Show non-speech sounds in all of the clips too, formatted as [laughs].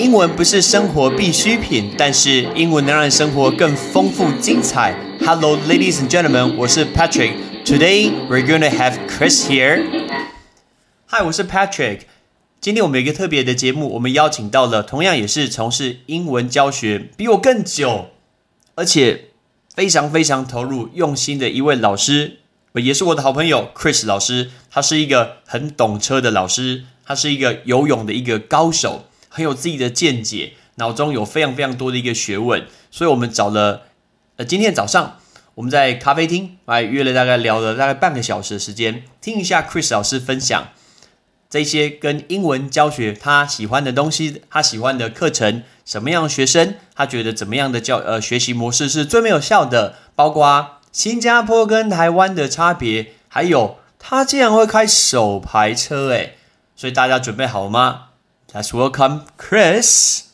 英文不是生活必需品，但是英文能让生活更丰富精彩。Hello, ladies and gentlemen，我是 Patrick。Today we're gonna have Chris here. Hi，我是 Patrick。今天我们有一个特别的节目，我们邀请到了同样也是从事英文教学比我更久，而且非常非常投入用心的一位老师，也是我的好朋友 Chris 老师。他是一个很懂车的老师，他是一个游泳的一个高手。很有自己的见解，脑中有非常非常多的一个学问，所以我们找了，呃，今天早上我们在咖啡厅来约了大概聊了大概半个小时的时间，听一下 Chris 老师分享这些跟英文教学他喜欢的东西，他喜欢的课程，什么样的学生，他觉得怎么样的教呃学习模式是最没有效的，包括新加坡跟台湾的差别，还有他竟然会开手排车，诶，所以大家准备好了吗？？Let's welcome Chris。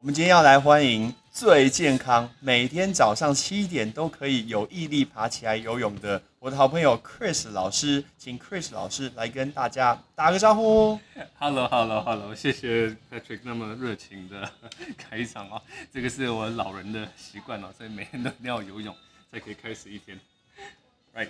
我们今天要来欢迎最健康，每天早上七点都可以有毅力爬起来游泳的我的好朋友 Chris 老师，请 Chris 老师来跟大家打个招呼。Hello，Hello，Hello，谢谢 Patrick 那么热情的开场啊，这个是我老人的习惯哦，所以每天都一定要游泳才可以开始一天。Right。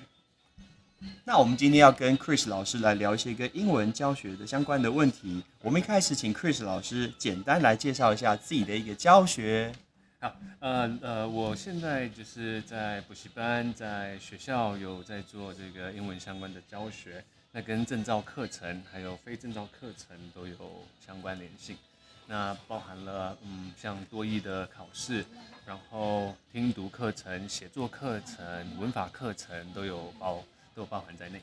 那我们今天要跟 Chris 老师来聊一些跟英文教学的相关的问题。我们一开始请 Chris 老师简单来介绍一下自己的一个教学。好，呃呃，我现在就是在补习班，在学校有在做这个英文相关的教学，那跟证照课程还有非证照课程都有相关联性。那包含了嗯，像多义的考试，然后听读课程、写作课程、文法课程都有包。都包含在内。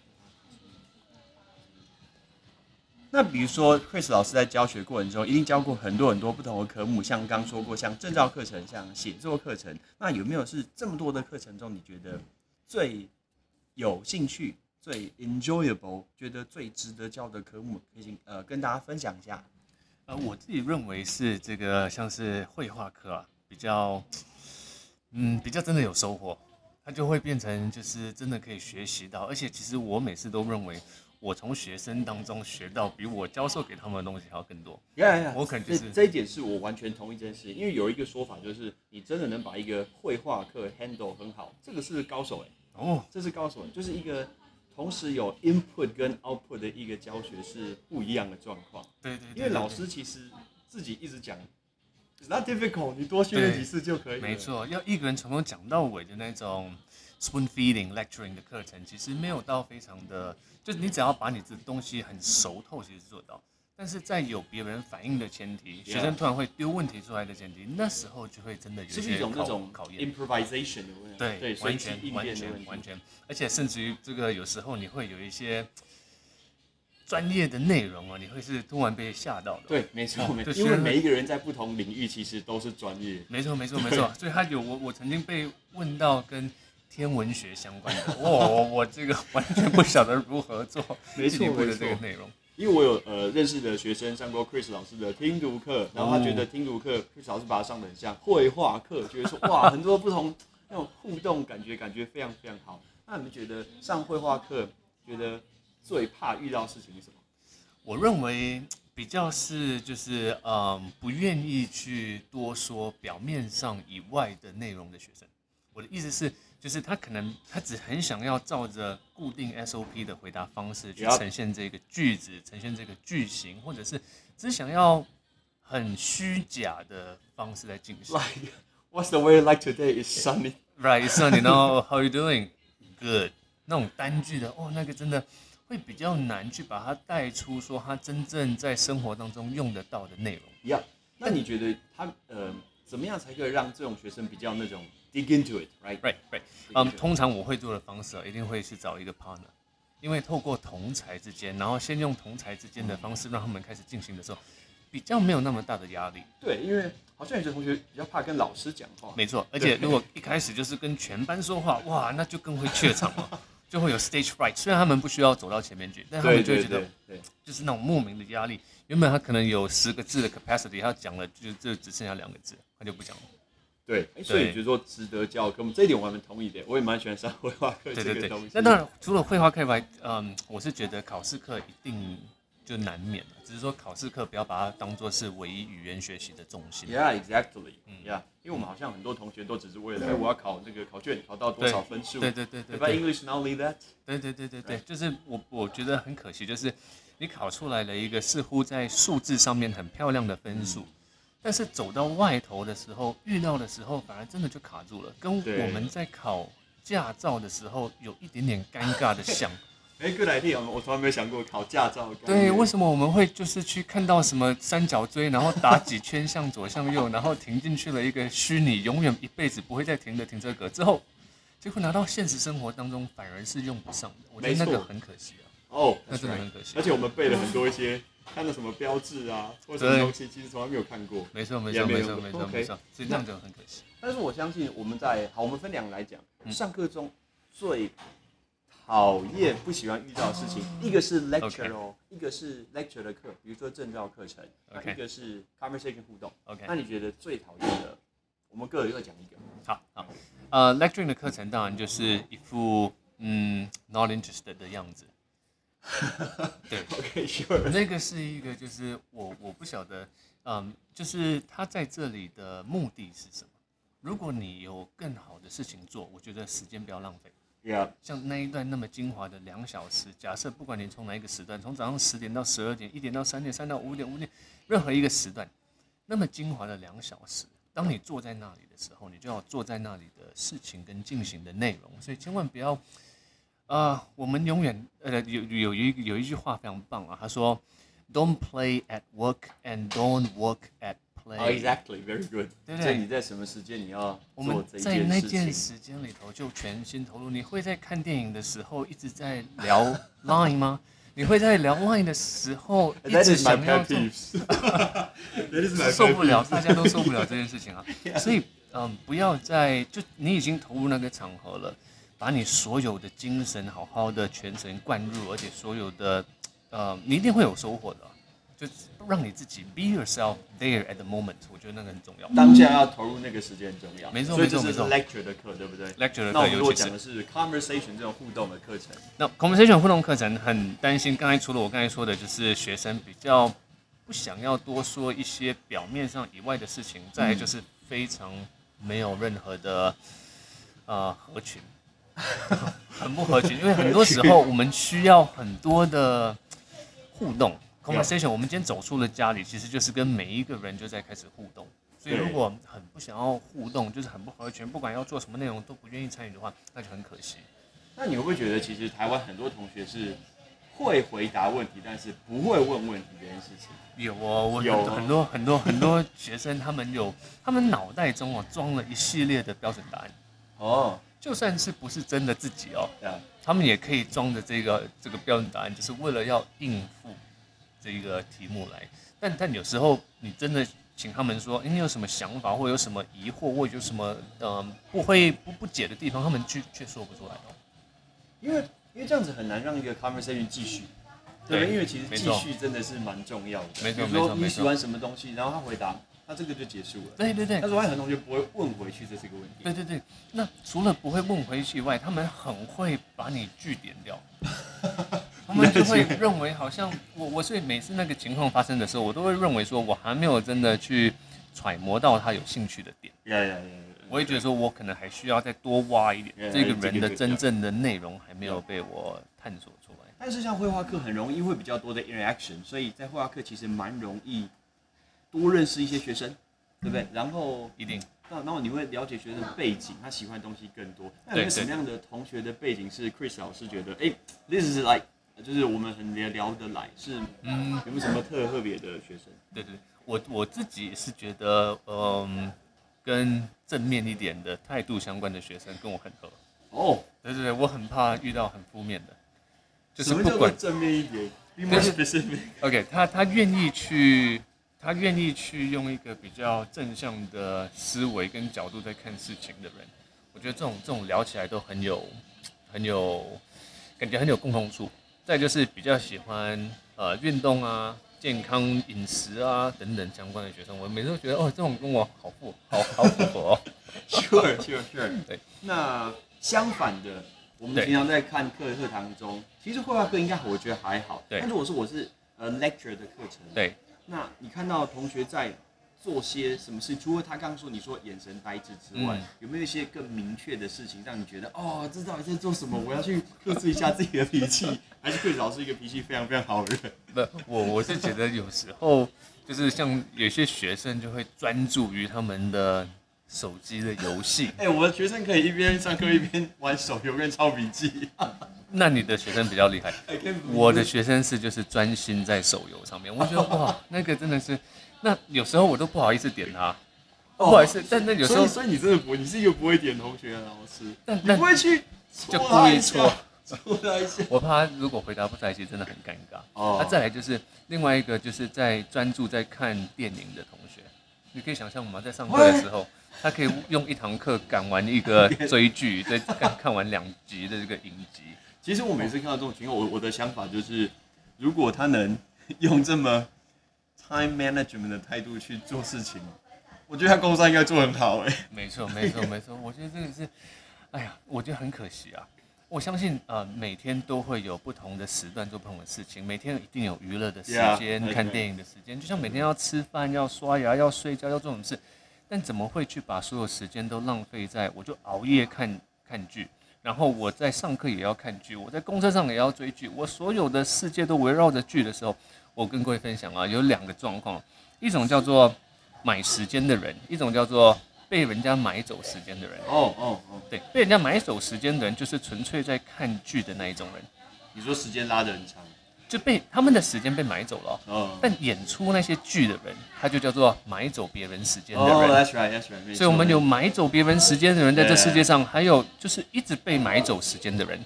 那比如说，Chris 老师在教学过程中一定教过很多很多不同的科目，像刚说过，像证照课程，像写作课程。那有没有是这么多的课程中，你觉得最有兴趣、最 enjoyable、觉得最值得教的科目，可以呃跟大家分享一下？呃，我自己认为是这个，像是绘画课啊，比较，嗯，比较真的有收获。它就会变成，就是真的可以学习到，而且其实我每次都认为，我从学生当中学到比我教授给他们的东西还要更多。呀我可能就是这一点是我完全同意这件事，因为有一个说法就是，你真的能把一个绘画课 handle 很好，这个是高手哎。哦，这是高手，就是一个同时有 input 跟 output 的一个教学是不一样的状况。对对。因为老师其实自己一直讲。Not difficult，你多训练几次就可以。没错，要一个人从头讲到尾的那种 spoon feeding lecturing 的课程，其实没有到非常的，就是你只要把你的东西很熟透，其实做到。但是在有别人反应的前提，学生突然会丢问题出来的前提，那时候就会真的有些考验。improvisation 的问题。对，完全完全完全，而且甚至于这个有时候你会有一些。专业的内容啊，你会是突然被吓到的。对，没错，没错。因为每一个人在不同领域其实都是专业。没错，没错，没错。[laughs] 所以他有我，我曾经被问到跟天文学相关的，[laughs] 哇，我这个完全不晓得如何做 [laughs] 没错，的这个内容。因为我有呃认识的学生上过 Chris 老师的听读课，然后他觉得听读课 Chris 老师把他上的很像绘画课，觉得说哇，很多不同那种互动感觉，感觉非常非常好。那你们觉得上绘画课觉得？最怕遇到事情是什么？我认为比较是就是嗯，不愿意去多说表面上以外的内容的学生。我的意思是，就是他可能他只很想要照着固定 SOP 的回答方式去呈现这个句子，呈现这个句型，或者是只想要很虚假的方式来进行。Like what's the way like today is sunny, right? it's sunny. Now how are you doing? Good. 那种单句的哦，那个真的。会比较难去把它带出，说他真正在生活当中用得到的内容。一样。那你觉得他呃怎么样才可以让这种学生比较那种 dig into it，right？Right，right。嗯，通常我会做的方式啊，一定会去找一个 partner，因为透过同才之间，然后先用同才之间的方式让他们开始进行的时候，比较没有那么大的压力。对，因为好像有些同学比较怕跟老师讲话。没错，而且如果一开始就是跟全班说话，哇，那就更会怯场了。就会有 stage fright，虽然他们不需要走到前面去，但他们就会觉得，对，就是那种莫名的压力。原本他可能有十个字的 capacity，他讲了就就只剩下两个字，他就不讲了。对，所以就是说值得教，跟我们这一点我还蛮同意的。我也蛮喜欢上绘画课这个东西。那当然，除了绘画课外，嗯，我是觉得考试课一定就难免了。只是说考试课不要把它当做是唯一语言学习的重心。Yeah, exactly. Yeah，因为我们好像很多同学都只是为了，哎，我要考这个考卷，考到多少分数？对对对对 But English not only that. 对对对对对，就是我我觉得很可惜，就是你考出来了一个似乎在数字上面很漂亮的分数，但是走到外头的时候，遇到的时候反而真的就卡住了，跟我们在考驾照的时候有一点点尴尬的像。哎，good idea，我从来没有想过考驾照对，为什么我们会就是去看到什么三角锥，然后打几圈向左向右，然后停进去了一个虚拟永远一辈子不会再停的停车格之后，结果拿到现实生活当中反而是用不上的，我觉得那个很可惜啊。哦，那真的很可惜。而且我们背了很多一些看到什么标志啊，或什么对。东西，其实从来没有看过。没错，没也错，没错，没错，没错，所以这样就很可惜。但是我相信我们在好，我们分两个来讲，嗯。上课中最讨厌、不喜欢遇到的事情，一个是 lecture 哦，一个是 lecture 的课，比如说证照课程，一个是 conversation 互动。OK，那你觉得最讨厌的？我们各有各讲一个。好好，呃，lecturing 的课程当然就是一副嗯 not interested 的样子。[laughs] 对，OK，sure。那个是一个，就是我我不晓得，嗯，就是他在这里的目的是什么？如果你有更好的事情做，我觉得时间不要浪费。Yeah，像那一段那么精华的两小时，假设不管你从哪一个时段，从早上十点到十二点，一点到三点，三到五点，五点，任何一个时段，那么精华的两小时，当你坐在那里的时候，你就要坐在那里的事情跟进行的内容，所以千万不要，啊，我们永远呃有有一有一句话非常棒啊，他说，Don't play at work and don't work at play。哦，exactly，very good。对不对所以你在什么时间你要我们做这一在那件事情？件时间里头就全心投入。你会在看电影的时候一直在聊 Line 吗？[laughs] 你会在聊 Line 的时候一直想要做 [laughs] 受不了，大家都受不了这件事情啊。[laughs] 所以，嗯，不要在就你已经投入那个场合了，把你所有的精神好好的全神贯入，而且所有的，呃，你一定会有收获的啊。就让你自己 be yourself there at the moment，我觉得那个很重要。当下要投入那个时间很重要。没错没错没错。lecture 的课，对不对？Lecture 的课尤其是讲的是 conversation 这种互动的课程，那 conversation 互动课程很担心，刚才除了我刚才说的，就是学生比较不想要多说一些表面上以外的事情，再来就是非常没有任何的呃合群，[laughs] 很不合群，因为很多时候我们需要很多的互动 conversation。我们今天走出了家里，其实就是跟每一个人就在开始互动。所以如果很不想要互动，就是很不合群，不管要做什么内容都不愿意参与的话，那就很可惜。那你会不会觉得其实台湾很多同学是会回答问题，但是不会问问题这件事情？有哦，我有很多很多很多学生，他们有他们脑袋中哦装了一系列的标准答案，哦，就算是不是真的自己哦，他们也可以装着这个这个标准答案，就是为了要应付这一个题目来。但但有时候你真的请他们说，哎你有什么想法，或有什么疑惑，或有什么呃不会不不解的地方，他们却却说不出来哦。因为因为这样子很难让一个 conversation 继续。对不对，对因为其实继续真的是蛮重要的。没错没错没错说你喜欢什么东西，然后他回答，那这个就结束了。对对对但是我还有很多同学不会问回去，这是一个问题。对对对，那除了不会问回去以外，他们很会把你据点掉。[laughs] 他们就会认为好像我我所以每次那个情况发生的时候，我都会认为说我还没有真的去揣摩到他有兴趣的点。我也觉得说我可能还需要再多挖一点这个人的真正的内容还没有被我探索出来。但是像绘画课很容易会比较多的 interaction，所以在绘画课其实蛮容易多认识一些学生，对不对？然后一定那然后你会了解学生的背景，他喜欢的东西更多。那有什么样的同学的背景是 Chris 老师觉得，哎，this is like，就是我们很聊聊得来，是嗯，有没有什么特特别的学生？对对，我我自己是觉得，嗯，跟正面一点的态度相关的学生跟我很合。哦，对对对，我很怕遇到很负面的，就是不管正面一点？Be more 就是。[laughs] OK，他他愿意去，他愿意去用一个比较正向的思维跟角度在看事情的人，我觉得这种这种聊起来都很有很有感觉很有共同处。再就是比较喜欢呃运动啊、健康饮食啊等等相关的学生，我每次都觉得哦，这种跟我好符好好符合哦。[laughs] Sure, sure, sure。对，那相反的，我们平常在看课课堂中，其实绘画课应该我觉得还好。对但如果说我是呃 lecture 的课程。对，那你看到同学在做些什么事？除了他刚刚说你说眼神呆滞之外，嗯有没有一些更明确的事情让你觉得哦，这到底在做什么？我要去克制一下自己的脾气。还是 Chris 老师一个脾气非常非常好的人。不，我我是觉得有时候就是像有些学生就会专注于他们的手机的游戏，[laughs] 哎、我的学生可以一边上课一边玩手游跟抄笔记。[laughs] 那你的学生比较厉害。我的学生是就是专心在手游上面，我觉得哇，那个真的是，那有时候我都不好意思点他，不好意思，但那有时候所以所以你真的不会，你是一个不会点同学的老师，你但但不会去就戳他一故意戳下，戳他一下。我怕他如果回答不在一起，真的很尴尬。哦那、再来就是另外一个就是在专注在看电影的同学，你可以想象吗？在上课的时候，他可以用一堂课赶完一个 [laughs] 追剧，再看看完两集的这个影集。其实我每次看到这种情况，我我的想法就是，如果他能用这么 time management 的态度去做事情，我觉得他工作应该做很好哎、没错，没错，没错。我觉得这个是，哎呀，我觉得很可惜啊。我相信呃，每天都会有不同的时段做不同的事情，每天一定有娱乐的时间.看电影的时间，就像每天要吃饭、要刷牙、要睡觉、要做什么事，但怎么会去把所有时间都浪费在我就熬夜看看剧，然后我在上课也要看剧，我在公车上也要追剧，我所有的世界都围绕着剧的时候，我跟各位分享啊，有两个状况，一种叫做买时间的人，一种叫做被人家买走时间的人。哦哦哦，对，被人家买走时间的人，就是纯粹在看剧的那一种人，你说时间拉得很长，就被他们的时间被买走了哦。哦，但演出那些剧的人，他就叫做买走别人时间的哦人。，That's right, That's right，所以，我们有买走别人时间的人，在这世界上，还有就是一直被买走时间的人。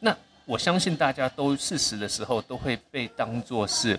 那我相信大家都事实的时候，都会被当作是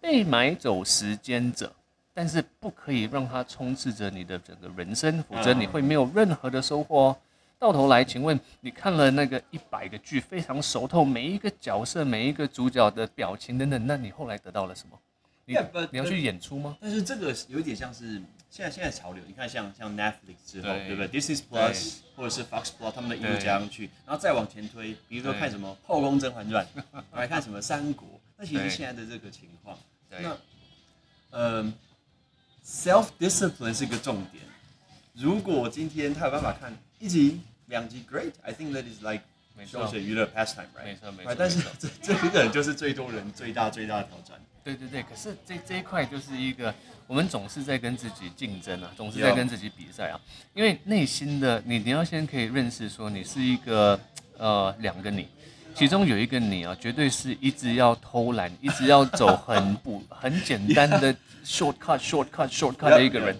被买走时间者，但是不可以让它充斥着你的整个人生，否则你会没有任何的收获哦。到头来，请问你看了那个一百个剧，非常熟透每一个角色、每一个主角的表情等等，那你后来得到了什么？你 Yeah, but- 你要去演出吗？但是这个有点像是现在现在潮流，你看像像 Netflix 之后，对对不对？Disney Plus 或者是 Fox Plus 他们的一路加上去，然后再往前推，比如说对看什么《后宫甄嬛传》，[laughs] 来看什么《三国》，那其实对现在的这个情况，对那嗯，self discipline 是一个重点。如果今天他有办法看一集、两集，great，I think that is like 休闲娱乐 pastime，right？没错没错但是这这个就是最多人最大最大的挑战。对对对，可是这这一块就是一个，我们总是在跟自己竞争啊，总是在跟自己比赛啊。因为内心的你，你要先可以认识说，你是一个呃两个你，其中有一个你啊，绝对是一直要偷懒，一直要走很不 [laughs] 很简单的 shortcut shortcut shortcut 的一个人。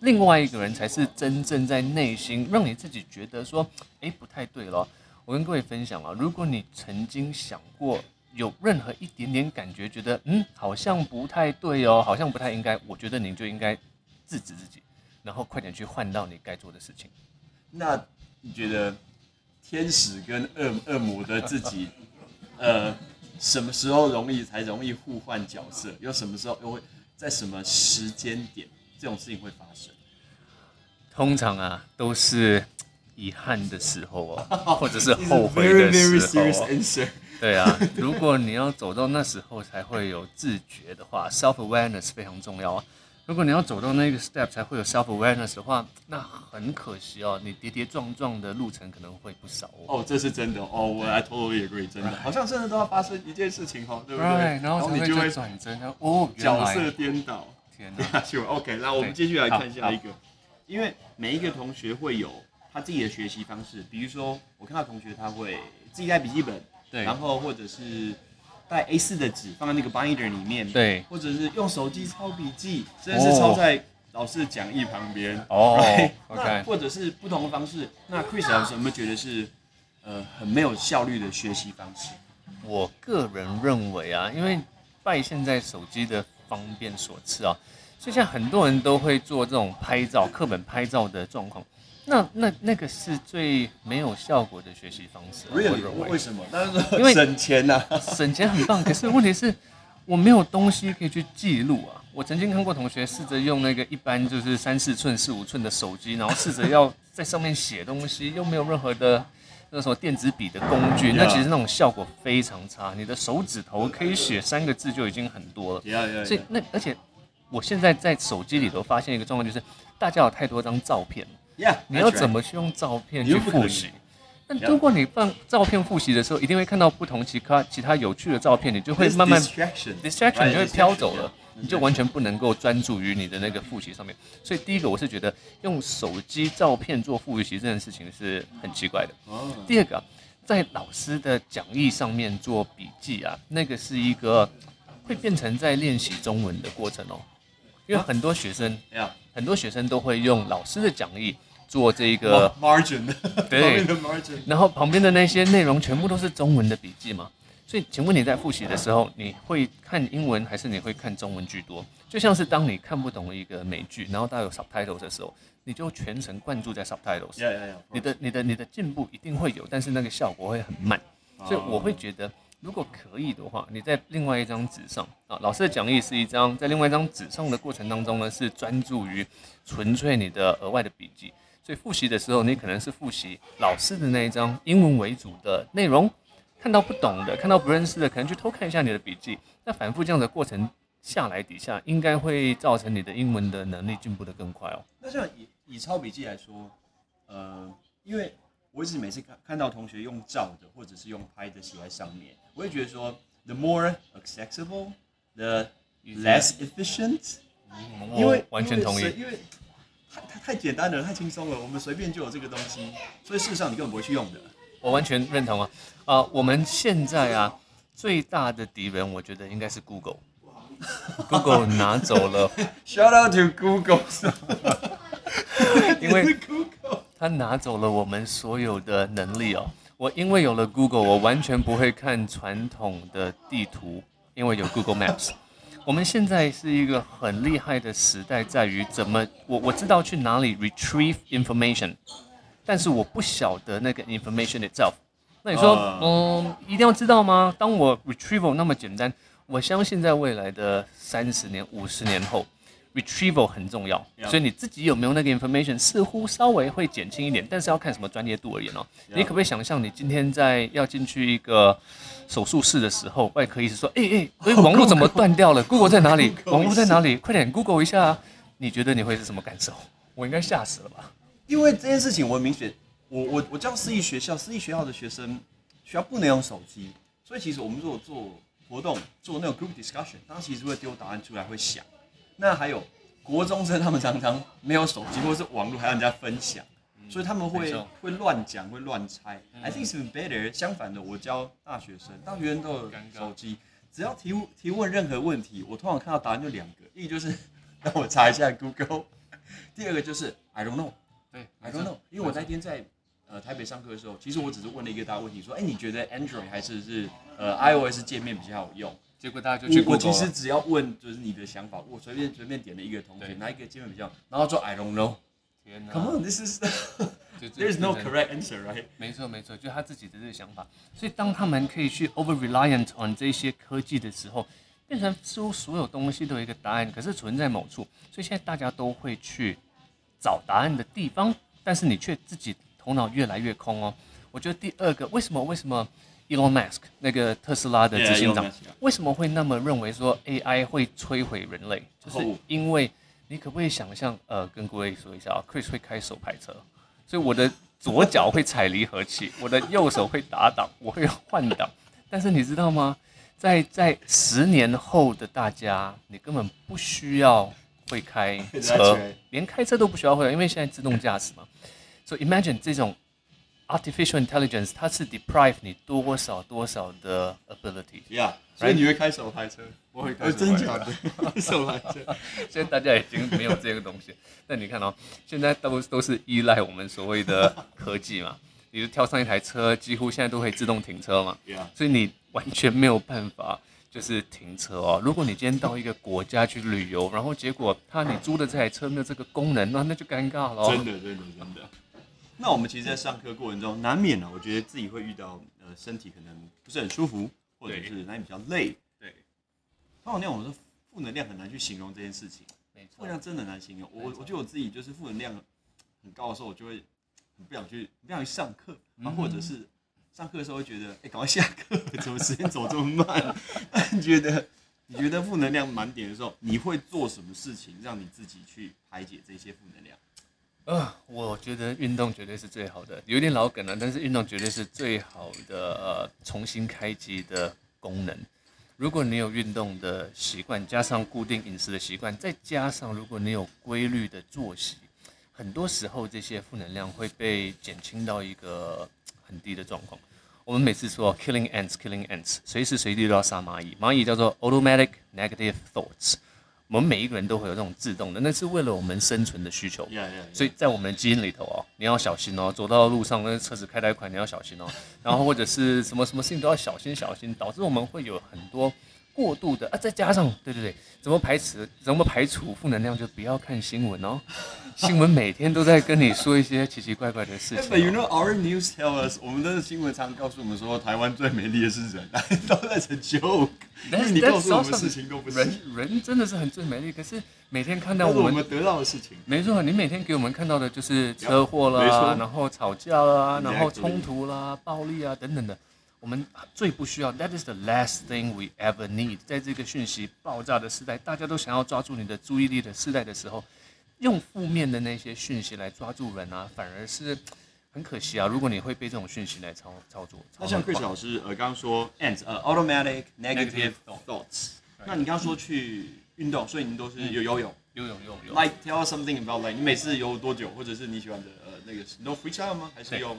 另外一个人才是真正在内心让你自己觉得说，哎，不太对了。我跟各位分享啊，如果你曾经想过有任何一点点感觉，觉得嗯好像不太对哦，好像不太应该，我觉得你就应该制止自己，然后快点去换到你该做的事情。那你觉得天使跟恶恶魔的自己，呃，什么时候容易才容易互换角色？又什么时候又会在什么时间点这种事情会发生？通常啊都是遗憾的时候哦，[laughs] 或者是后悔的时候。对啊，如果你要走到那时候才会有自觉的话，self awareness 非常重要啊。如果你要走到那个 step 才会有 self awareness 的话，那很可惜哦，你跌跌撞撞的路程可能会不少哦。哦，这是真的哦，我 I totally agree，真的，好像真的都要发生一件事情哦，对不对？Right，然后你就会转针，然后哦，角色颠倒。天哪，下去了。OK，那我们继续来看下一个，因为每一个同学会有他自己的学习方式，比如说我看到同学他会自己带笔记本，对然后或者是带 A 四的纸放在那个 binder 里面，对或者是用手机抄笔记，甚至是抄在老师的讲义旁边。[laughs] 哦 Right？OK [laughs] 或者是不同的方式。那 Chris 老师有没有觉得是呃很没有效率的学习方式？我个人认为啊，因为拜现在手机的方便所赐啊，所以现在很多人都会做这种拍照、课本拍照的状况。那那那个是最没有效果的学习方式啊、我 Really？认为为什么？但是因为省钱呐、啊。[laughs] 省钱很棒，可是问题是，我没有东西可以去记录啊。我曾经看过同学试着用那个一般就是三四寸、四五寸的手机，然后试着要在上面写东西，又没有任何的那什么电子笔的工具，那其实那种效果非常差，你的手指头可以写三个字就已经很多了。Yeah, yeah, 所以那而且我现在在手机里头发现一个状况，就是大家有太多张照片，yeah. 你要怎么去用照片去复习？但如果你放照片复习的时候，一定会看到不同其他其他有趣的照片，你就会慢慢 distraction, right, 你就会飘走了你就完全不能够专注于你的那个复习上面。所以第一个，我是觉得用手机照片做复习这件事情是很奇怪的。哦第二个啊，在老师的讲义上面做笔记啊，那个是一个会变成在练习中文的过程哦，因为很多学生.很多学生都会用老师的讲义做这个 margin，对。然后旁边的那些内容全部都是中文的笔记嘛。所以，请问你在复习的时候，你会看英文还是你会看中文居多？就像是当你看不懂一个美剧，然后它有 subtitles 的时候，你就全程灌注在 subtitles。Yeah, yeah, yeah. 你的、你的、你的进步一定会有，但是那个效果会很慢。所以我会觉得，如果可以的话，你在另外一张纸上啊，老师的讲义是一张，在另外一张纸上的过程当中呢，是专注于纯粹你的额外的笔记。所以复习的时候，你可能是复习老师的那一张英文为主的内容，看到不懂的，看到不认识的，可能去偷看一下你的笔记。那反复这样的过程下来底下，应该会造成你的英文的能力进步的更快哦。那像以以抄笔记来说，呃，因为我一直每次看看到同学用照的或者是用拍的写在上面，我会觉得说，the more accessible，the less efficient。因为完全同意因为。太太太简单了，太轻松了，我们随便就有这个东西，所以事实上你根本不会去用的。我完全认同啊！啊、我们现在啊，最大的敌人，我觉得应该是 Google。[laughs] Google 拿走了，[laughs] Shout out to Google，[laughs] 因为是 Google，它拿走了我们所有的能力哦。我因为有了 Google，我完全不会看传统的地图，因为有 Google Maps。我们现在是一个很厉害的时代，在于怎么我我知道去哪里 retrieve information，但是我不晓得那个 information itself。那你说，啊嗯，一定要知道吗？当我 retrieval 那么简单，我相信在未来的三十年、五十年后，retrieval 很重要。所以你自己有没有那个 information，似乎稍微会减轻一点，但是要看什么专业度而言哦。你可不可以想象，你今天在要进去一个手术室的时候，外科医师说：“哎哎，哎，网络怎么断掉了？Google 在哪里 [laughs] 网络在哪里？快点 Google 一下啊！”你觉得你会是什么感受？我应该吓死了吧？因为这件事情我很明显，我我我教私立学校，私立学校的学生学校不能用手机，所以其实我们如果做活动做那种 group discussion，当时其实会丢答案出来，会想。那还有国中生，他们常常没有手机或者是网络，还让人家分享，所以他们会会乱讲，会乱猜。I think it's better。相反的，我教大学生，大学生都有手机，只要提问提问任何问题，我通常看到答案就两个，一个就是 [laughs] 让我查一下 Google，[laughs] 第二个就是 I don't know。对 I don't know，因为我那天在呃台北上课的时候，其实我只是问了一个大问题，说，哎、你觉得 Android 还是是呃 iOS 界面比较好用？结果大家就去我我其实只要问就是你的想法，我随便随便点了一个同学哪一个界面比较好，然后说 I don't know。天哪 Come on，this is [laughs] 就 there's no correct answer, right？没错没错，就他自己的这个想法。所以当他们可以去 over reliant on 这些科技的时候，变成似乎所有东西都有一个答案，可是存在某处。所以现在大家都会去找答案的地方，但是你却自己头脑越来越空哦。我觉得第二个，为什么为什么 Elon Musk 那个特斯拉的执行长 Yeah, Musk, yeah. 为什么会那么认为说 AI 会摧毁人类？就是哦因为你可不可以想象，呃，跟各位说一下啊，Chris 会开手排车，所以我的左脚会踩离合器，我的右手会打档，我会换挡。但是你知道吗？在在十年后的大家，你根本不需要会开 [laughs] 车连开车都不需要会，因为现在自动驾驶嘛。所以 imagine 这种 artificial intelligence，它是 deprive 你多少多少的 ability。Yeah，所以你会开手排车？我会开呃，手排车真假的？[laughs] [laughs] 手排车？现在大家已经没有这个东西。[laughs] 但你看哦，现在都都是依赖我们所谓的科技嘛。你就跳上一台车，几乎现在都可以自动停车嘛。Yeah 所以你完全没有办法就是停车哦。如果你今天到一个国家去旅游，然后结果他你租的这台车没有这个功能，那那就尴尬了、哦。真的，真的，真的。那我们其实，在上课过程中，难免呢，我觉得自己会遇到呃，身体可能不是很舒服，或者是哪里比较累。对，通常那种是负能量很难去形容这件事情，没错负能。量真的很难形容。我我觉得我自己就是负能量很高的时候，我就会很不想去，不想去上课，啊，或者是上课的时候会觉得，哎、赶快下课，怎么时间走这么慢？[laughs] 那你觉得，你觉得负能量满点的时候，你会做什么事情让你自己去排解这些负能量？啊，我觉得运动绝对是最好的，有点老梗了，但是运动绝对是最好的呃重新开机的功能。如果你有运动的习惯，加上固定饮食的习惯，再加上如果你有规律的作息，很多时候这些负能量会被减轻到一个很低的状况。我们每次说 killing ants，killing ants，随时随地都要杀蚂蚁，蚂蚁叫做 automatic negative thoughts。我们每一个人都会有这种自动的，那是为了我们生存的需求。所以在我们的基因里头哦，你要小心哦，走到路上那车子开太快，你要小心哦。[laughs] 然后或者是什么什么事情都要小心小心，导致我们会有很多过度的啊，再加上对对对，怎么排除怎么排除负能量，就不要看新闻哦。新闻每天都在跟你说一些奇奇怪怪的事情、But you 哦。know our news tell us，我们的新闻常告诉我们说，台湾最美丽的是人，[laughs] 都在成 joke。但是 [laughs] 你告诉我们事情都不是，人人真的是很最美丽，可是每天看到我们我们得到的事情。没错，你每天给我们看到的就是车祸啦，然后吵架啦，然后冲突啦、暴力啊等等的。我们最不需要，That is the last thing we ever need。在这个讯息爆炸的时代，大家都想要抓住你的注意力的时代的时候，用负面的那些讯息来抓住人啊，反而是很可惜啊。如果你会被这种讯息来操操作，那像 Chris 老师呃刚刚说 ants 呃 automatic negative thoughts，那你刚刚说去运动，所以你都是有游泳。游泳游泳 Like tell us something about like 你每次游多久，或者是你喜欢的呃那个 no freestyle 吗？还是用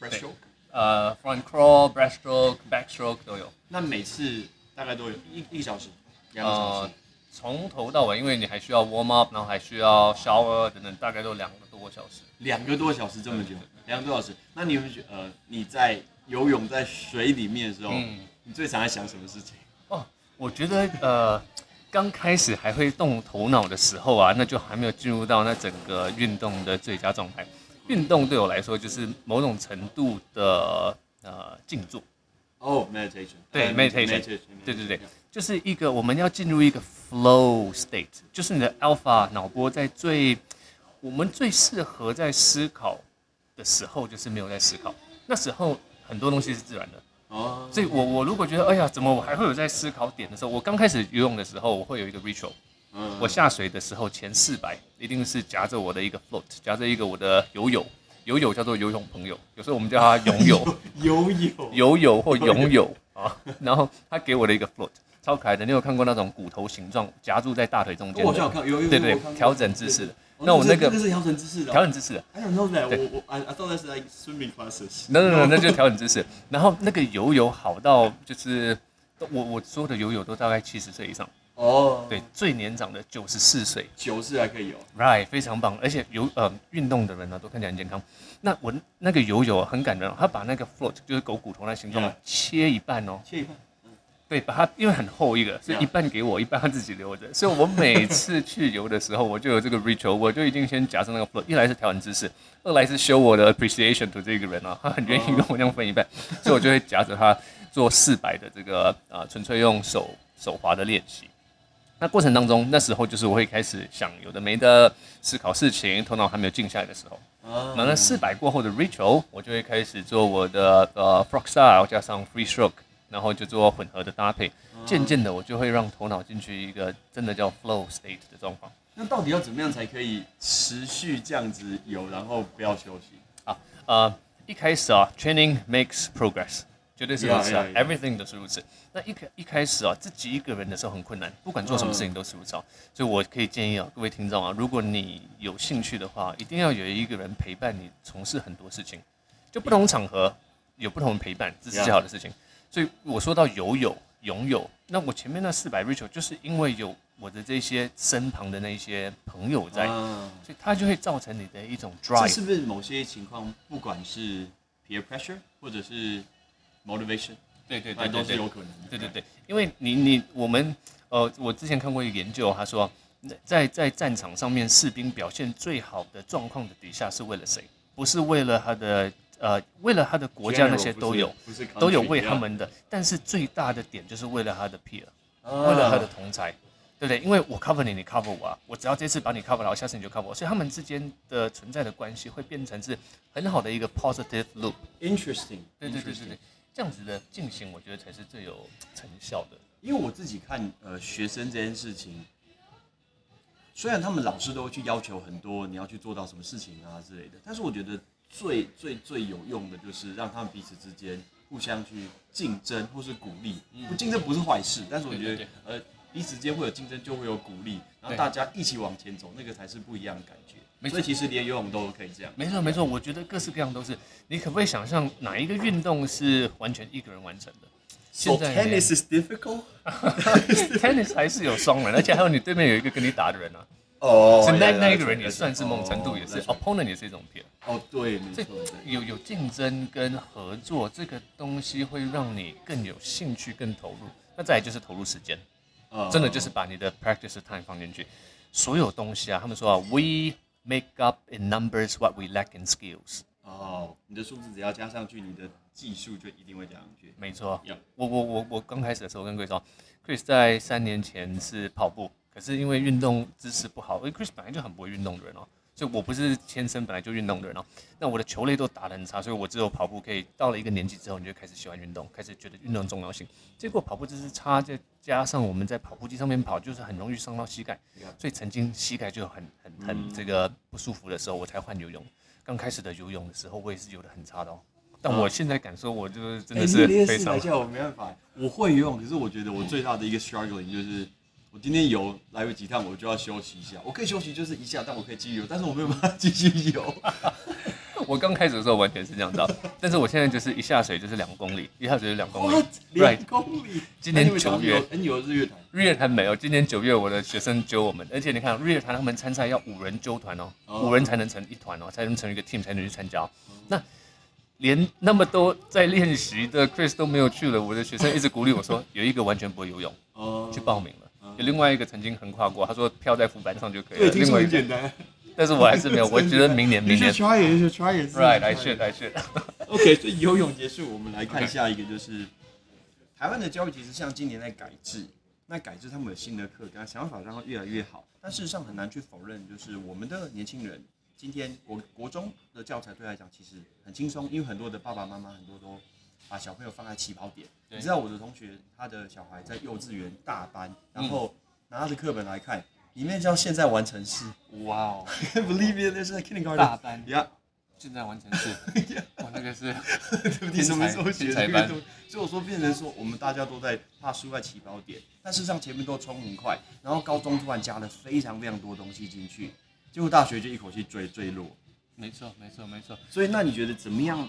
breaststroke？呃，front crawl、breaststroke、backstroke 都有。那每次大概都有一一个小时，两个小呃时。，从头到尾，因为你还需要 warm up，然后还需要 shower 等等，大概都两个多小时。两个多小时这么久两个多小时。那你有没有觉呃你在游泳在水里面的时候，嗯你最常在想什么事情？哦，我觉得呃，刚开始还会动头脑的时候啊，那就还没有进入到那整个运动的最佳状态。运动对我来说就是某种程度的呃静坐，哦、meditation，对呃 meditation，对对对，就是一个我们要进入一个 flow state，就是你的 alpha 脑波在最我们最适合在思考的时候，就是没有在思考，那时候很多东西是自然的。哦，所以我我如果觉得哎呀，怎么我还会有在思考点的时候，我刚开始游泳的时候，我会有一个 ritual。嗯我下水的时候前四百一定是夹着我的一个 float，夹着一个我的游泳，游泳叫做游泳朋友，有时候我们叫他泳友。[laughs] 游泳，游泳或泳友啊，然后他给我的一个 float，超可爱的。你有看过那种骨头形状夹住在大腿中间的？我好像有看，有有对对调整姿势的。哦那我那个这是调整姿势的哦，调整姿势的，I don't know that，我我 I I thought that's like swimming classes。no no no，那就是调整姿势。然后那个游泳好到就是，我我所有的游泳都大概七十岁以上，哦，对，，最年长的九十四岁九十还可以游，，right，非常棒。而且游呃运动的人呢都看起来很健康。那我那个游泳很感人哦，他把那个 float 就是狗骨头那形状切一半哦，切一半。对，把它因为很厚一个，所以一半给我，一半他自己留着。所以我每次去游的时候，我就有这个 ritual，我就已经先夹上那个 float。一来是调整姿势，二来是 show 我的 appreciation to 这个人啊，他 [laughs] 很愿意跟我这样分一半，所以我就会夹着他做四百的这个啊，纯粹用手手滑的练习。那过程当中，那时候就是我会开始想有的没的思考事情，头脑还没有静下来的时候。那四百过后的 ritual，我就会开始做我的呃 frog style 加上 free stroke，然后就做混合的搭配。渐渐的，我就会让头脑进去一个真的叫 flow state 的状况。那到底要怎么样才可以持续这样子游，然后不要休息？啊，呃，一开始啊，training makes progress，绝对是如此啊 Yeah, yeah, yeah. everything 都是如此。那一开一开始啊，自己一个人的时候很困难，不管做什么事情都是如此啊。所以我可以建议啊，各位听众啊，如果你有兴趣的话，一定要有一个人陪伴你从事很多事情，就不同场合有不同的陪伴，这是最好的事情。所以我说到游泳、泳友，那我前面那四百 Rachel 就是因为有我的这些身旁的那些朋友在，啊所以它就会造成你的一种这 drive。是不是某些情况，不管是 peer pressure 或者是 motivation，对对对都是有可能的。对对对，因为你你我们呃，我之前看过一个研究，他说在在战场上面，士兵表现最好的状况的底下是为了谁？不是为了他的呃，为了他的国家那些都有，都有为他们的，但是最大的点就是为了他的 peer，啊为了他的同才。对不对？因为我 cover 你，你 cover 我啊，我只要这次把你 cover 好，下次你就 cover 我，所以他们之间的存在的关系会变成是很好的一个 positive loop。Interesting，对对对对对，这样子的进行，我觉得才是最有成效的。因为我自己看呃学生这件事情，虽然他们老师都会去要求很多，你要去做到什么事情啊之类的，但是我觉得最最最有用的就是让他们彼此之间互相去竞争或是鼓励。不竞争不是坏事，但是我觉得呃彼此之间会有竞争，就会有鼓励，然后大家一起往前走，那个才是不一样的感觉。没错所以其实连游泳都可以这样。没错没错，我觉得各式各样都是。你可不可以想象哪一个运动是完全一个人完成的 So 现在连 tennis is difficult.？tennis [laughs] 还是有双人，而且还有你对面有一个跟你打的人啊，哦是那那一个人也算是某种程度也是哦 opponent 也是一种 peer。哦，对，没这错，有有竞争跟合作，这个东西会让你更有兴趣、更投入。那再来就是投入时间，呃真的就是把你的 practice time 放进去。所有东西啊，他们说啊，we make up in numbers what we lack in skills。哦，你的数字只要加上去，你的技术就一定会加上去。没错我我我我刚开始的时候跟 Chris 说，Chris 在三年前是跑步，可是因为运动姿势不好，因为 Chris 本来就很不会运动的人哦，所以我不是天生本来就运动的人哦。那我的球类都打得很差，所以我只有跑步可以。到了一个年纪之后，你就开始喜欢运动，开始觉得运动重要性。结果跑步姿势差，再加上我们在跑步机上面跑，就是很容易伤到膝盖，所以曾经膝盖就很很很这个不舒服的时候，我才换游泳。刚开始的游泳的时候，我也是游得很差的哦。但我现在感受，我就是真的是哎你也非常是来叫我没办法，我会游泳，可是我觉得我最大的一个 struggling 就是，我今天游来回几趟，我就要休息一下。我可以休息就是一下，但我可以继续游，但是我没有办法继续游。[laughs] 我刚开始的时候完全是这样子啊，但是我现在就是一下水就是两公里，一下水就两公里两公里？今年九月游，哎你游日月潭，日月潭没有，今年九月我的学生揪我们，而且你看日月潭他们参赛要五人揪团哦，哦五人才能成一团哦，才能成一个 team 才能去参加哦。那连那么多在练习的 Chris 都没有去了，我的学生一直鼓励我说，有一个完全不会游泳，哦去报名了。有另外一个曾经横跨过，他说漂在浮板上就可以对，了。听说另外一个，很简单。[laughs] 但是我还是没有，[laughs] 我觉得明年明 You 年 should try it, you should try it. right [laughs] I should I should。OK，所以游泳结束，我们来看下一个，就是台湾的教育其实像今年在改制，那改制他们有新的课纲，想法让它越来越好。但事实上很难去否认，就是我们的年轻人今天国国中的教材对他来讲其实很轻松，因为很多的爸爸妈妈很多都把小朋友放在起跑点。你知道我的同学他的小孩在幼稚园大班，然后拿他的课本来看，里面叫现在完成式哇哦，，[laughs] Believe it, there's a kindergarten 大班呀。现在完成式，[laughs] 哇那个是 [laughs] 对不起，什么时候学才班？所以我说变成说，我们大家都在怕输在起跑点，但事实上前面都冲很快，然后高中突然加了非常非常多东西进去，结果大学就一口气坠坠落。没错没错没错。所以那你觉得怎么样？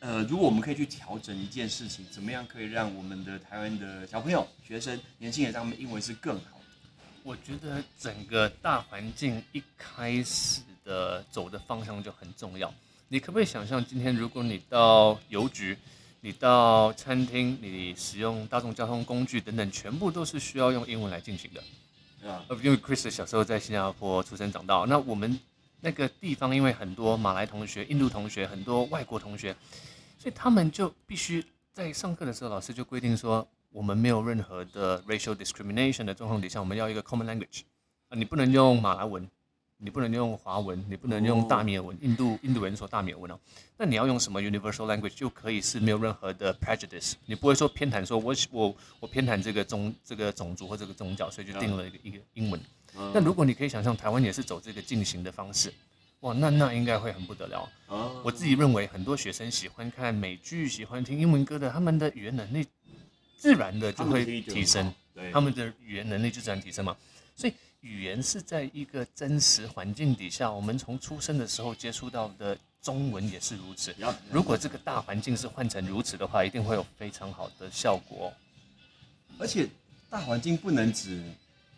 呃，如果我们可以去调整一件事情，怎么样可以让我们的台湾的小朋友、学生、年轻人让他们英文是更好的？我觉得整个大环境一开始的走的方向就很重要。你可不可以想象，今天如果你到邮局、你到餐厅，你使用大众交通工具等等，全部都是需要用英文来进行的。对吧？呃，因为 Chris 小时候在新加坡出生长大，那我们那个地方因为很多马来同学、印度同学、很多外国同学，所以他们就必须在上课的时候，老师就规定说，我们没有任何的 racial discrimination 的状况底下，我们要一个 common language 啊，你不能用马来文，你不能用华文，你不能用大米尔文，印度印度人说大米尔文哦，那你要用什么 universal language 就可以是没有任何的 prejudice，你不会说偏袒说我我我偏袒这个宗这个种族或这个宗教，所以就定了一个一个英文。那如果你可以想象台湾也是走这个进行的方式，哇，那那应该会很不得了。哦我自己认为很多学生喜欢看美剧、喜欢听英文歌的，他们的语言能力自然的就会提升，对。他们的语言能力就自然提升嘛。所以语言是在一个真实环境底下，我们从出生的时候接触到的中文也是如此。要如果这个大环境是换成如此的话，一定会有非常好的效果。而且大环境不能只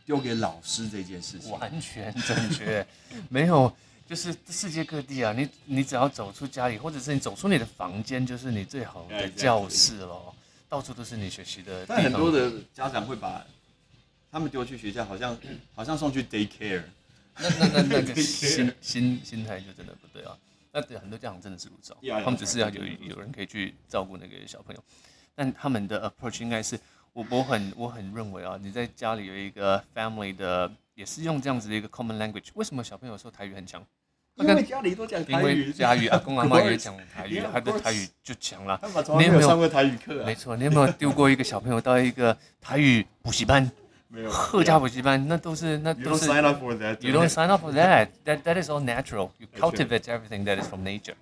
丢给老师这件事情。完全正确，[laughs] 没有，就是世界各地啊，你你只要走出家里，或者是你走出你的房间，就是你最好的教室咯，到处都是你学习的地但很多。的家长会把他们丢去学校，好像 [coughs] 好像送去 daycare。那那那那个 [laughs] 心心心态就真的不对啊。那对很多家长真的是如此哦 Yeah, yeah, 他们只是要有有人可以去照顾那个小朋友，但他们的 approach 应该是。我我我很我很认为啊，你在家里有一个 family 的，也是用这样子的一个 common language，为什么小朋友说台语很强？因为家里都讲因为台语，家语阿公阿妈也讲台语 [laughs] 他的台语就强了。他们从来没有上过台语课啊没，错，你有没有丢过一个小朋友到一个台语补习班、没有客家补习班？那都是那 You 都 don't 是 sign up for that. You don't sign up for that. That that is all natural. You cultivate everything that is from nature.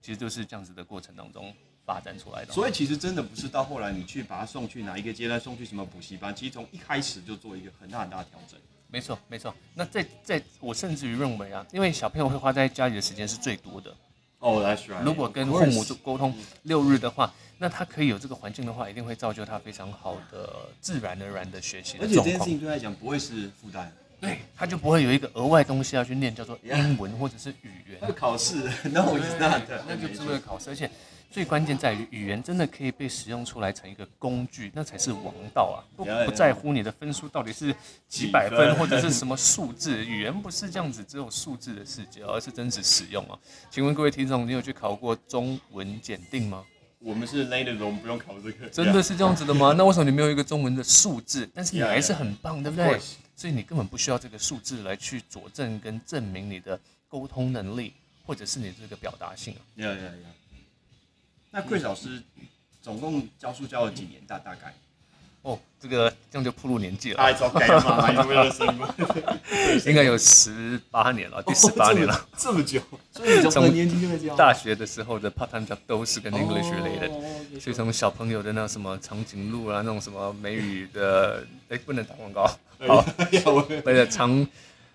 其实就是这样子的过程当中发展出来的。所以其实真的不是到后来你去把他送去哪一个阶段，送去什么补习班，其实从一开始就做一个很大很大的调整。没错，没错。那在在我甚至于认为啊，因为小朋友会花在家里的时间是最多的。哦、s right. 如果跟父母做沟通六日的话，那他可以有这个环境的话，一定会造就他非常好的自然而然的学习而且这件事。情对他来讲不会是负担，对，他就不会有一个额外东西要去念，叫做英文或者是语言那。考试，No, it's not. 那就是为了考试，而且最关键在于语言真的可以被使用出来成一个工具，那才是王道啊！不.不在乎你的分数到底是几百分分或者是什么数字，语言不是这样子只有数字的世界，而是真实使用啊！请问各位听众，你有去考过中文检定吗？我们是 native，我们不用考这个。真的是这样子的吗？那为什么你没有一个中文的数字？但是你还是很棒，对不对所以你根本不需要这个数字来去佐证跟证明你的沟通能力，或者是你这个表达性啊。Yeah, yeah, yeah. 那 Chris 老师总共教书教了几年？大大概？哦，这个这样就暴露年纪了。哎，早改了嘛，还是为了生活？[laughs] 应该有十八年了，第十八年了。哦，这么久，[laughs] 所以你从年轻就在教。大学的时候的 part time job 都是跟 English related，、哦所以从小朋友的那什么长颈鹿啊，那种什么美语的，哎，不能打广告，好，为了长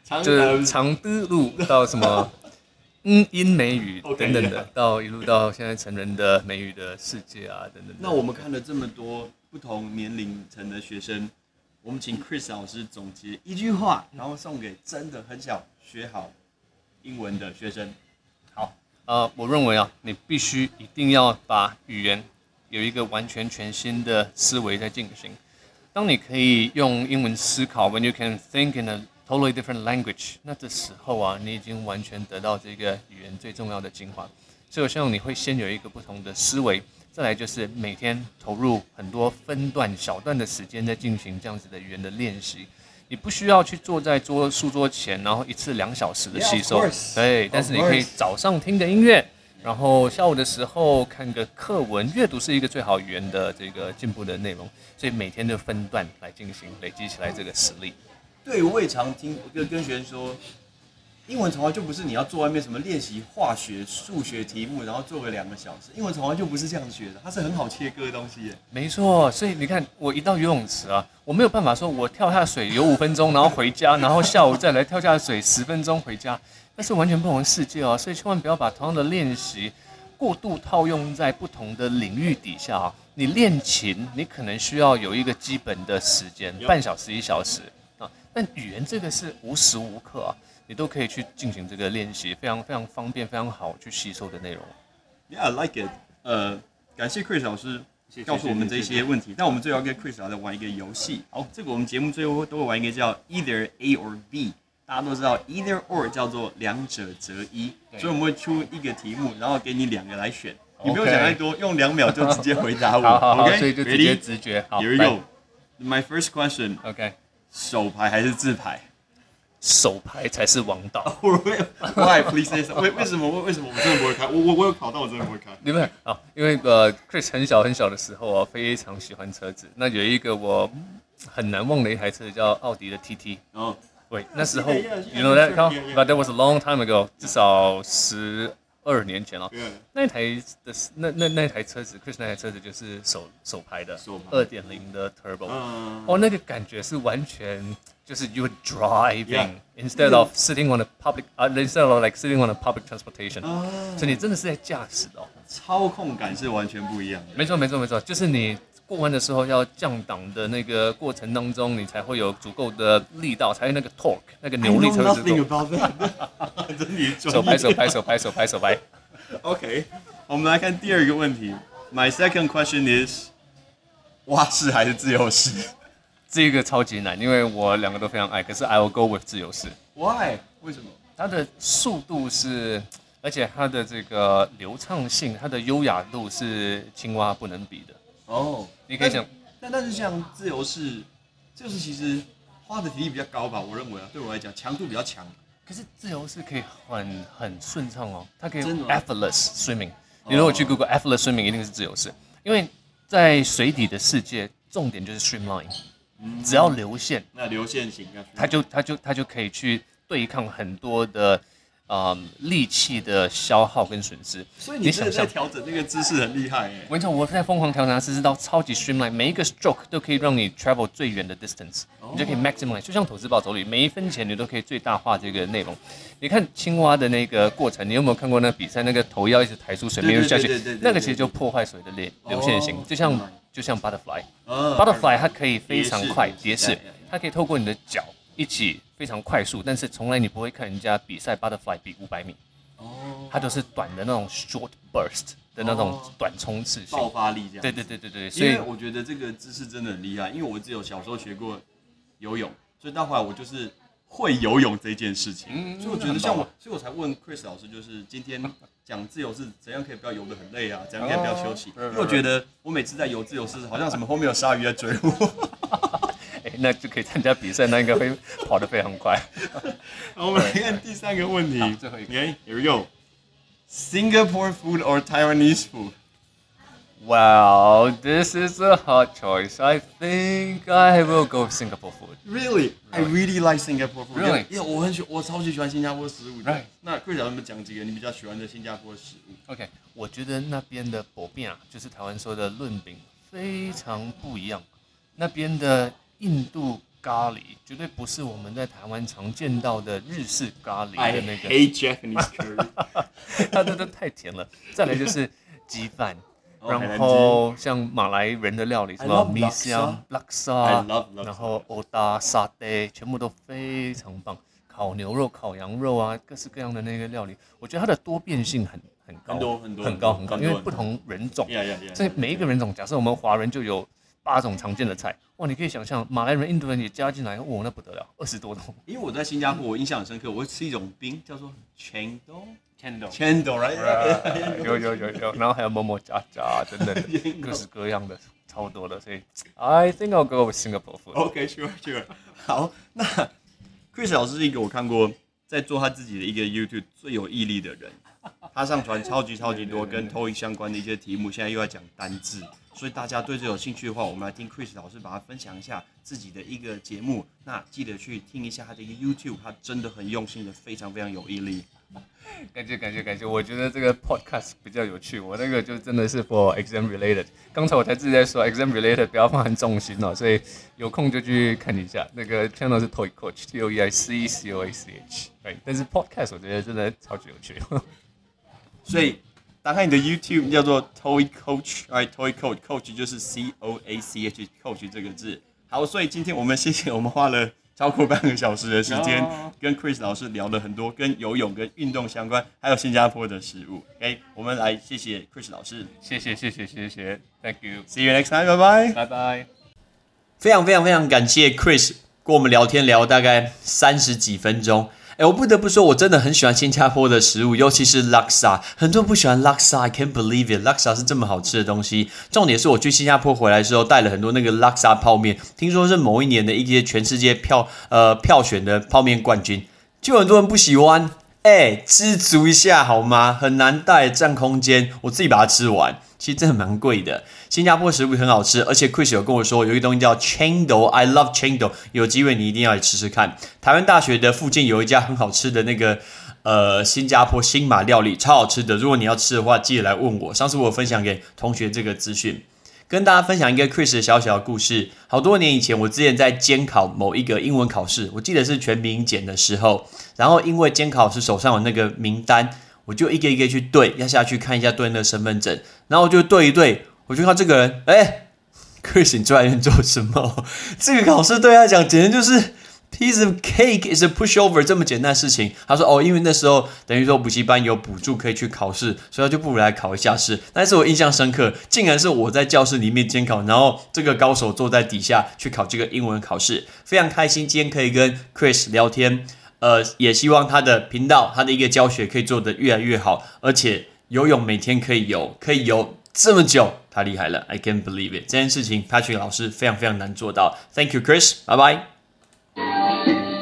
常就是长的路到什么嗯英美语等等的 yeah，[laughs] 到一路到现在成人的美语的世界啊等等。那我们看了这么多不同年龄层的学生，我们请 Chris 老师总结一句话，然后送给真的很想学好英文的学生。好呃，我认为啊，你必须一定要把语言有一个完全全新的思维在进行。当你可以用英文思考，when you can think in a totally different language，那这时候啊，你已经完全得到这个语言最重要的精华。所以我希望你会先有一个不同的思维，再来就是每天投入很多分段、小段的时间在进行这样子的语言的练习。你不需要去坐在桌书桌前，然后一次两小时的吸收对，但是你可以早上听个音乐，然后下午的时候看个课文。阅读是一个最好语言的这个进步的内容，所以每天的分段来进行，累积起来这个实力。对，我也常听跟跟学生说，英文从来就不是你要做外面什么练习化学、数学题目，然后做个两个小时。英文从来就不是这样学的，它是很好切割的东西耶。没错，所以你看，我一到游泳池啊，我没有办法说我跳下水游五分钟，然后回家，然后下午再来跳下水十分钟回家，那是完全不同的世界哦。所以千万不要把同样的练习过度套用在不同的领域底下啊。你练琴，你可能需要有一个基本的时间，半小时一小时啊。但语言这个是无时无刻啊，你都可以去进行这个练习，非常非常方便，非常好去吸收的内容。Yeah, I like it。呃，感谢 Chris 老师告诉我们这些问题。那我们最后要跟 Chris 老师玩一个游戏。好，这个我们节目最后都会玩一个叫 Either A or B。大家都知道 Either or 叫做两者择一，所以我们会出一个题目，然后给你两个来选。你不用想太多，用两秒就直接回答我。[laughs] 好好好 OK，所以就直接？直觉。Here we go. My first question: OK，手牌还是自牌手牌才是王道。[laughs] Why? Please 为为什么？为为什么我真的不会开？我我我有考到，我真的不会开。你们啊，因为呃，Chris 很小很小的时候啊，非常喜欢车子。那有一个我很难忘的一台车叫奥迪的 TT。然后对，那时候 you know that sure, car, yeah, yeah. but that was a long time ago，至少十二年前了。那台的那那那台车子，Chris 那台车子就是手手排的二点零的 Turbo。嗯哦，那个感觉是完全就是 you driving instead of sitting on a public 啊、instead of like sitting on a public transportation，、啊所以你真的是在驾驶的哦。操控感是完全不一样的。没错，没错，没错，就是你过弯的时候要降档的那个过程当中，你才会有足够的力道，才有那个 torque，那个扭力才会足够。[laughs] 你手拍手拍手拍手拍手拍。OK，我们来看第二个问题。My second question is，蛙式还是自由式这个超级难，因为我两个都非常爱，可是 I will go with 自由式。？Why？为什么？它的速度是，而且它的这个流畅性，它的优雅度是青蛙不能比的。哦，你可以想，但但是像自由式，自由式其实花的体力比较高吧，我认为啊，对我来讲强度比较强。可是自由式可以很很顺畅哦，它可以真 effortless swimming。你如果去 Google effortless swimming，一定是自由式，因为在水底的世界，重点就是 streamline，只要流线，那流线型啊，它就它就它就可以去对抗很多的呃力气的消耗跟损失。所以你真的在调整那个姿势很厉害哎我。跟你讲，我在疯狂调整它姿势到超级 streamline，每一个 stroke 都可以让你 travel 最远的 distance，你就可以 maximize，就像投资报酬率，每一分钱你都可以最大化这个内容。你看青蛙的那个过程，你有没有看过那个比赛？那个头要一直抬出水面下去那个其实就破坏水的流流线型哦，就像嗯就像 butterfly。嗯 Butterfly 它可以非常快蝶式它可以透过你的脚一起非常快速，但是从来你不会看人家比赛 Butterfly 比五百米，哦，它都是短的那种 short burst 的那种哦短冲刺性。爆发力这样。对对对对对，因所以为我觉得这个姿势真的很厉害，因为我只有小时候学过游泳，所以到后来我就是会游泳这件事情。嗯所以我觉得像我，所以我才问 Chris 老师，就是今天讲自由式怎样可以不要游得很累啊，怎样可以不要休息？哦 [laughs] 因为我觉得我每次在游自由式，好像什么后面有鲨鱼在追我。哎，那就可以参加比赛，那应该会跑得非常快。好，我们来看第三个问题。最后一个 OK，here we go. Singapore food or Taiwanese food? Wow, this is a hard choice. I think I will go Singapore food. Really? I really like Singapore food. Really? Yeah, 我很喜，我超级喜欢新加坡食物的。Right. 那师，有没有讲几个你比较喜欢的新加坡食物？OK，我觉得那边的薄饼啊，就是台湾说的润饼，非常不一样。那边的印度咖喱绝对不是我们在台湾常见到的日式咖喱的那个，hate Japanese curry. [laughs] 它真的太甜了。再来就是鸡饭，然后像马来人的料理，什 I 么米香、拉 I 萨，love love. 然后欧达、沙爹，全部都非常棒。烤牛肉、烤羊肉啊，各式各样的那个料理，我觉得它的多变性很很高，很多很多很高很高，因为不同人种.所以每一个人种，假设我们华人就有八种常见的菜，哇，你可以想象马来人、印度人也加进来，哇，那不得了，二十多种。因为我在新加坡，我印象很深刻，我会吃一种冰叫做 chendol。[laughs] Candle chendol right？[laughs] 有有有有，然后还有么么喳喳等等的，[laughs] 各式各样的，超多的，所以 I think I'll go with Singapore food。OK, sure, sure. 好，那 Chris 老师是一个我看过在做他自己的一个 YouTube 最有毅力的人。他上传超级超级多跟 TOEIC 相关的一些题目，现在又要讲单字，所以大家对这有兴趣的话，我们来听 Chris 老师把它分享一下自己的一个节目。那记得去听一下他的一个 YouTube，他真的很用心的，非常非常有毅力。感谢感谢感谢，我觉得这个 podcast 比较有趣，我那个就真的是 for exam related。刚才我才自己在说 exam related 不要放很重心哦，所以有空就去看一下。那个 channel 是 Toy Coach T O E I C E C O A C H，对。但是 podcast 我觉得真的超级有趣。[laughs] 所以打开你的 YouTube 叫做 Toy Coach，right Toy Coach Coach 就是 C O A C H Coach 这个字。好，所以今天我们谢谢我们花了超过半个小时的时间哦跟 Chris 老师聊了很多跟游泳跟运动相关，还有新加坡的食物。OK，我们来谢谢 Chris 老师谢谢谢谢谢谢，Thank you，，See you next time，拜拜。拜拜。非常非常非常感谢 Chris 跟我们聊天聊大概三十几分钟。哎，我不得不说，我真的很喜欢新加坡的食物，尤其是 laksa。很多人不喜欢 laksa，I can't believe it，laksa 是这么好吃的东西。重点是我去新加坡回来的时候，带了很多那个 laksa 泡面，听说是某一年的一些全世界票呃票选的泡面冠军，就很多人不喜欢。哎，知足一下好吗？很难带，占空间，我自己把它吃完。其实真的蛮贵的。新加坡食物很好吃，而且 Chris 有跟我说有一个东西叫 Chendol，I love Chendol，有机会你一定要来吃吃看。台湾大学的附近有一家很好吃的那个呃新加坡新马料理，超好吃的。如果你要吃的话，记得来问我。上次我有分享给同学这个资讯。跟大家分享一个 Chris 的小小的故事。好多年以前，我之前在监考某一个英文考试，我记得是全民检的时候，然后因为监考是手上有那个名单，我就一个一个去对，要下去看一下对应的身份证，然后我就对一对，我就看这个人，哎，Chris，你坐在做什么？[laughs] 这个考试对他讲简直就是 piece of cake is a pushover 这么简单的事情。他说哦，因为那时候等于说补习班有补助可以去考试，所以他就不如来考一下试。但是我印象深刻，竟然是我在教室里面监考，然后这个高手坐在底下去考这个英文考试，非常开心。今天可以跟 Chris 聊天，呃，也希望他的频道他的一个教学可以做得越来越好，而且游泳每天可以游，可以游。这么久，太厉害了！I can't believe it，这件事情 Patrick 老师非常非常难做到。Thank you, Chris，拜拜。Thank you.